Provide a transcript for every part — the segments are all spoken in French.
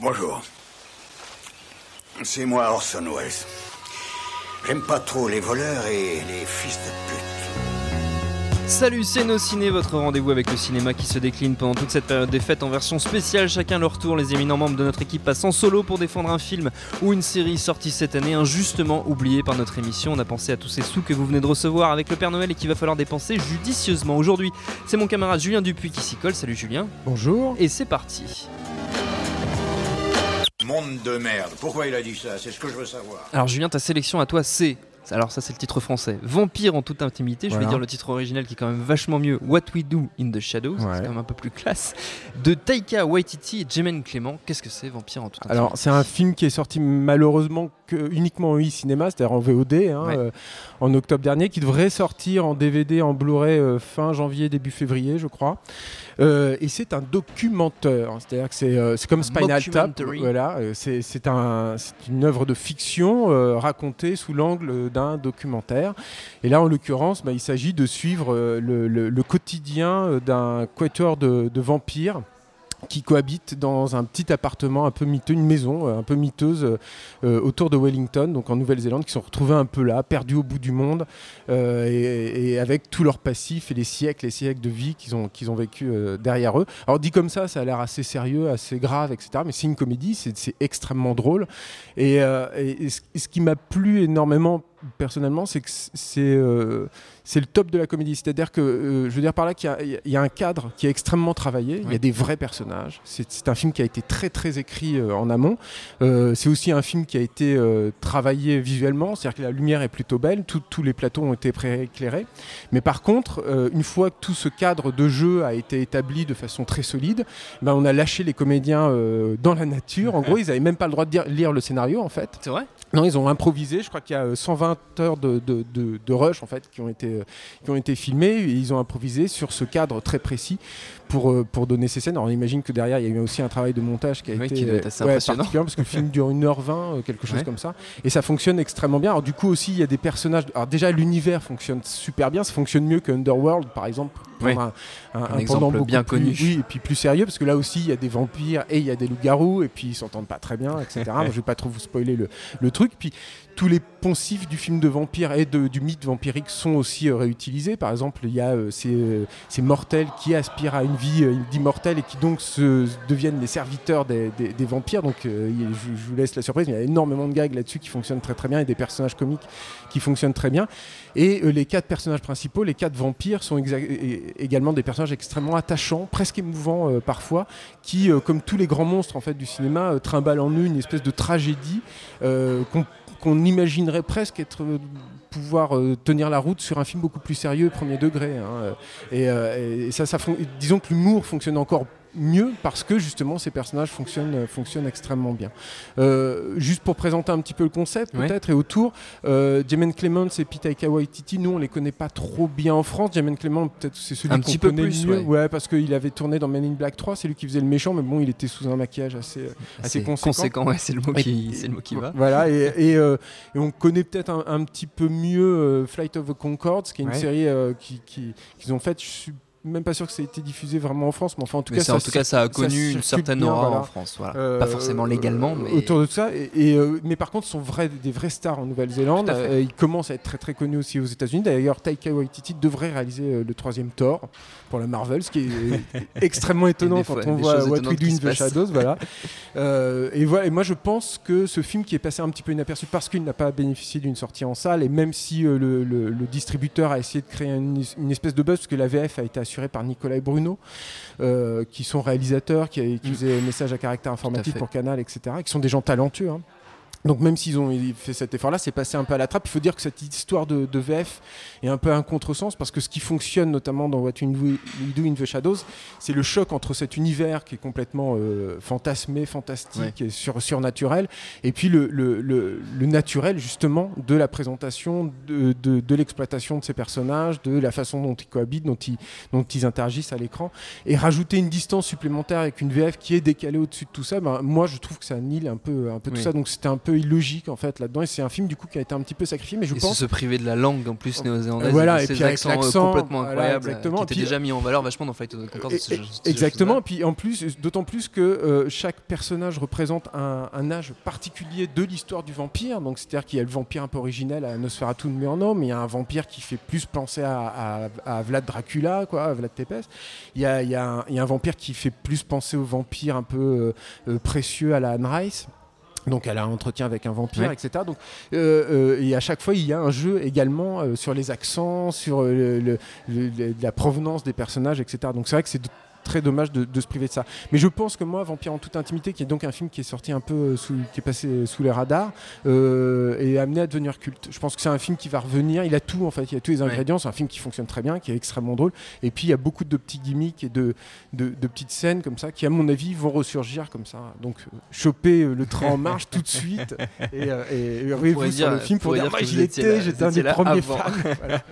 Bonjour. C'est moi Orson Welles. J'aime pas trop les voleurs et les fils de pute. Salut, c'est Nos Ciné, votre rendez-vous avec le cinéma qui se décline pendant toute cette période des fêtes en version spéciale. Chacun leur tour, les éminents membres de notre équipe passent en solo pour défendre un film ou une série sortie cette année, injustement oublié par notre émission. On a pensé à tous ces sous que vous venez de recevoir avec le Père Noël et qu'il va falloir dépenser judicieusement. Aujourd'hui, c'est mon camarade Julien Dupuis qui s'y colle. Salut Julien. Bonjour. Et c'est parti. Monde de merde. Pourquoi il a dit ça? C'est ce que je veux savoir. Alors Julien, ta sélection à toi, c'est alors ça c'est le titre français. Vampire en toute intimité, je vais dire le titre original qui est quand même vachement mieux. What We Do in the Shadows, Ouais. c'est quand même un peu plus classe. De Taika Waititi et Jemaine Clément. Qu'est-ce que c'est Vampire en toute intimité? Alors c'est un film qui est sorti malheureusement que, uniquement en e-cinéma, c'est-à-dire en VOD, hein, Ouais. euh, en octobre dernier, qui devrait sortir en DVD, en Blu-ray euh, fin janvier, début février, je crois. Euh, et c'est un documentaire, hein, c'est-à-dire que c'est euh, comme Spinal Tap. Voilà, euh, c'est c'est un, c'est une œuvre de fiction euh, racontée sous l'angle d'un documentaire. Et là, en l'occurrence, bah, il s'agit de suivre le, le- le quotidien d'un quatuor de, de vampires qui cohabitent dans un petit appartement un peu miteux, une maison euh, un peu miteuse euh, euh, autour de Wellington, donc en Nouvelle-Zélande, qui sont retrouvés un peu là, perdus au bout du monde, et, avec tout leur passif et les siècles et siècles de vie qu'ils ont, qu'ils ont vécu derrière eux. Alors dit comme ça, ça a l'air assez sérieux, assez grave, etc. Mais c'est une comédie, c'est extrêmement drôle. Et ce qui m'a plu énormément personnellement, c'est que euh, c'est le top de la comédie. C'est-à-dire que, euh, je veux dire par là qu'il y, y, a un cadre qui est extrêmement travaillé, il y a des vrais personnages. C'est un film qui a été très très écrit euh, en amont. c'est aussi un film qui a été travaillé visuellement, c'est-à-dire que la lumière est plutôt belle, tout, tous les plateaux ont été prééclairés. Mais par contre, une fois que tout ce cadre de jeu a été établi de façon très solide, ben, on a lâché les comédiens dans la nature. En gros, ils n'avaient même pas le droit de lire le scénario en fait. C'est vrai? Non, ils ont improvisé, je crois qu'il y a 120 heures de, de, rush en fait qui ont été qui ont été filmées et ils ont improvisé sur ce cadre très précis pour euh, pour donner ces scènes. Alors on imagine que derrière il y a eu aussi un travail de montage qui a été qui doit parce que le film dure 1h20 euh, quelque chose comme ça et ça fonctionne extrêmement bien. Alors du coup aussi il y a des personnages alors déjà l'univers fonctionne super bien, ça fonctionne mieux que Underworld par exemple. Pour un, un, exemple bien connu. Oui, et puis plus sérieux parce que là aussi il y a des vampires et il y a des loups-garous et puis ils s'entendent pas très bien, etc. Moi, je vais pas trop vous spoiler le, le truc. Puis tous les poncifs du film de vampire et du mythe vampirique sont aussi euh, réutilisés. Par exemple, il y a euh, ces, euh, ces mortels qui aspirent à une vie d'immortels et qui donc se, deviennent les serviteurs des, vampires. Donc je, vous laisse la surprise, il y a énormément de gags là-dessus qui fonctionnent très très bien et des personnages comiques qui fonctionnent très bien. Et les quatre personnages principaux, les quatre vampires, sont également des personnages extrêmement attachants, presque émouvants parfois, qui, comme tous les grands monstres en fait du cinéma, euh, trimballent en eux une espèce de tragédie qu'on qu'on imaginerait presque être euh, pouvoir euh, tenir la route sur un film beaucoup plus sérieux, premier degré. hein, euh, et, ça, disons que l'humour fonctionne encore mieux parce que justement ces personnages fonctionnent, euh, fonctionnent extrêmement bien. Euh, juste pour présenter un petit peu le concept Ouais. peut-être et autour, euh, Jemaine Clements et Pete Taika Waititi, nous on les connaît pas trop bien en France. Jemaine Clement peut-être c'est celui Un qu'on petit peu connaît plus, mieux, ouais. parce qu'il avait tourné dans Men in Black 3, c'est lui qui faisait le méchant, mais bon il était sous un maquillage assez, euh, assez conséquent. ouais, c'est le mot qui, c'est le mot qui va. Voilà, et, et, euh, et on connaît peut-être un, un petit peu mieux Flight of the Concords, qui est une Ouais. série qui- qui- qu'ils ont faite. Même pas sûr que ça ait été diffusé vraiment en France, mais enfin en tout Mais cas, ça, en tout cas, ça a ça connu une certaine bien, aura voilà. en France. Voilà. Euh, Pas forcément légalement, mais autour de ça. Et, et, euh, mais par contre, ce sont vrais, des vrais stars en Nouvelle-Zélande. Euh, ils commencent à être très très connus aussi aux États-Unis. D'ailleurs, Taika Waititi devrait réaliser le troisième Thor pour la Marvel, ce qui est extrêmement étonnant quand on voit What We Do in the. Shadows. voilà. Et voilà. Et moi, je pense que ce film qui est passé un petit peu inaperçu parce qu'il n'a pas bénéficié d'une sortie en salle, et même si le, le- le distributeur a essayé de créer une, une espèce de buzz, parce que la VF a été assurée par Nicolas et Bruno, euh, qui sont réalisateurs, qui, qui Mm. faisaient message à caractère informatif fait. pour Canal, etc., qui sont des gens talentueux. hein. Donc même s'ils ont fait cet effort-là, c'est passé un peu à la trappe. Il faut dire que cette histoire de, de VF est un peu un contresens parce que ce qui fonctionne notamment dans What We Do- in the Shadows, c'est le choc entre cet univers qui est complètement euh, fantasmé, fantastique et sur, surnaturel, et puis le, le- le- le naturel justement de la présentation, de, de- de l'exploitation de ces personnages, de la façon dont ils cohabitent, dont ils, dont ils interagissent à l'écran, et rajouter une distance supplémentaire avec une VF qui est décalée au-dessus de tout ça, ben, moi je trouve que ça annule un peu, un peu tout ça, donc c'était un peu peu illogique en fait là-dedans. Et c'est un film du coup qui a été un petit peu sacrifié, mais je Et pense. se priver de la langue en plus néo-zélandaise, Voilà, et et puis avec euh, l'accent, complètement voilà, incroyables, exactement. qui Puis- déjà mis en valeur vachement dans Fight of the Conchords. Et- ce- et- ce- ce- Exactement. ce- Puis en plus, d'autant plus que euh, chaque personnage représente un, un âge particulier de l'histoire du vampire. Donc c'est-à-dire qu'il y a le vampire un peu originel à Nosferatu de Murnau, mais il y a un vampire qui fait plus penser à, à- à Vlad Dracula, quoi, à Vlad Tepes. Il y a, il y a un, il y a un vampire qui fait plus penser au vampire un peu euh, précieux à la Anne Rice. Donc elle a un entretien avec un vampire, Ouais. etc. Donc, euh, euh, et à chaque fois, il y a un jeu également euh, sur les accents, sur le- le- le- la provenance des personnages, etc. Donc c'est vrai que c'est très dommage de, de se priver de ça. Mais je pense que moi, Vampire en toute intimité, qui est donc un film qui est sorti un peu, euh, sous, qui est passé sous les radars, euh, est amené à devenir culte. Je pense que c'est un film qui va revenir. Il a tout en fait, il a tous les Ouais. ingrédients. C'est un film qui fonctionne très bien, qui est extrêmement drôle. Et puis il y a beaucoup de petits gimmicks et de, de, de petites scènes comme ça qui, à mon avis, vont ressurgir comme ça. Donc euh, choper euh, le train en marche tout de suite et, euh, et, et ruez-vous pourrait sur le film pour dire, moi que j'y étais, j'étais un des premiers avant. fans. Voilà.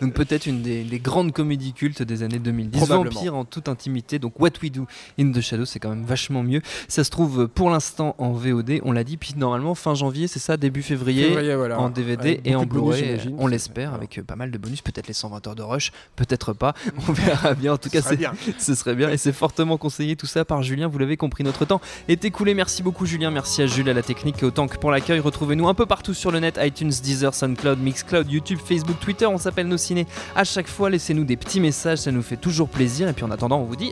Donc peut-être une des, des grandes comédies cultes des années 2010. Probablement. Vampire en toute intimité. Donc What We Do in the Shadows, c'est quand même vachement mieux. Ça se trouve pour l'instant en VOD, on l'a dit. Puis normalement fin janvier, c'est ça, début février. Février, voilà. En DVD Avec et en Blu-ray, on l'espère, avec euh, pas mal de bonus, peut-être les 120 heures de rush, peut-être pas, on verra bien. En tout Ce cas, bien. ce serait bien et c'est fortement conseillé tout ça par Julien. Vous l'avez compris, notre temps est écoulé. Merci beaucoup Julien, merci à Jules à la technique et autant que pour l'accueil. Retrouvez-nous un peu partout sur le net iTunes, Deezer, SoundCloud, Mixcloud, YouTube, Facebook, Twitter. On s'appelle Nos Ciné. À chaque fois, laissez-nous des petits messages, ça nous fait toujours plaisir. Et puis en attendant, on vous dit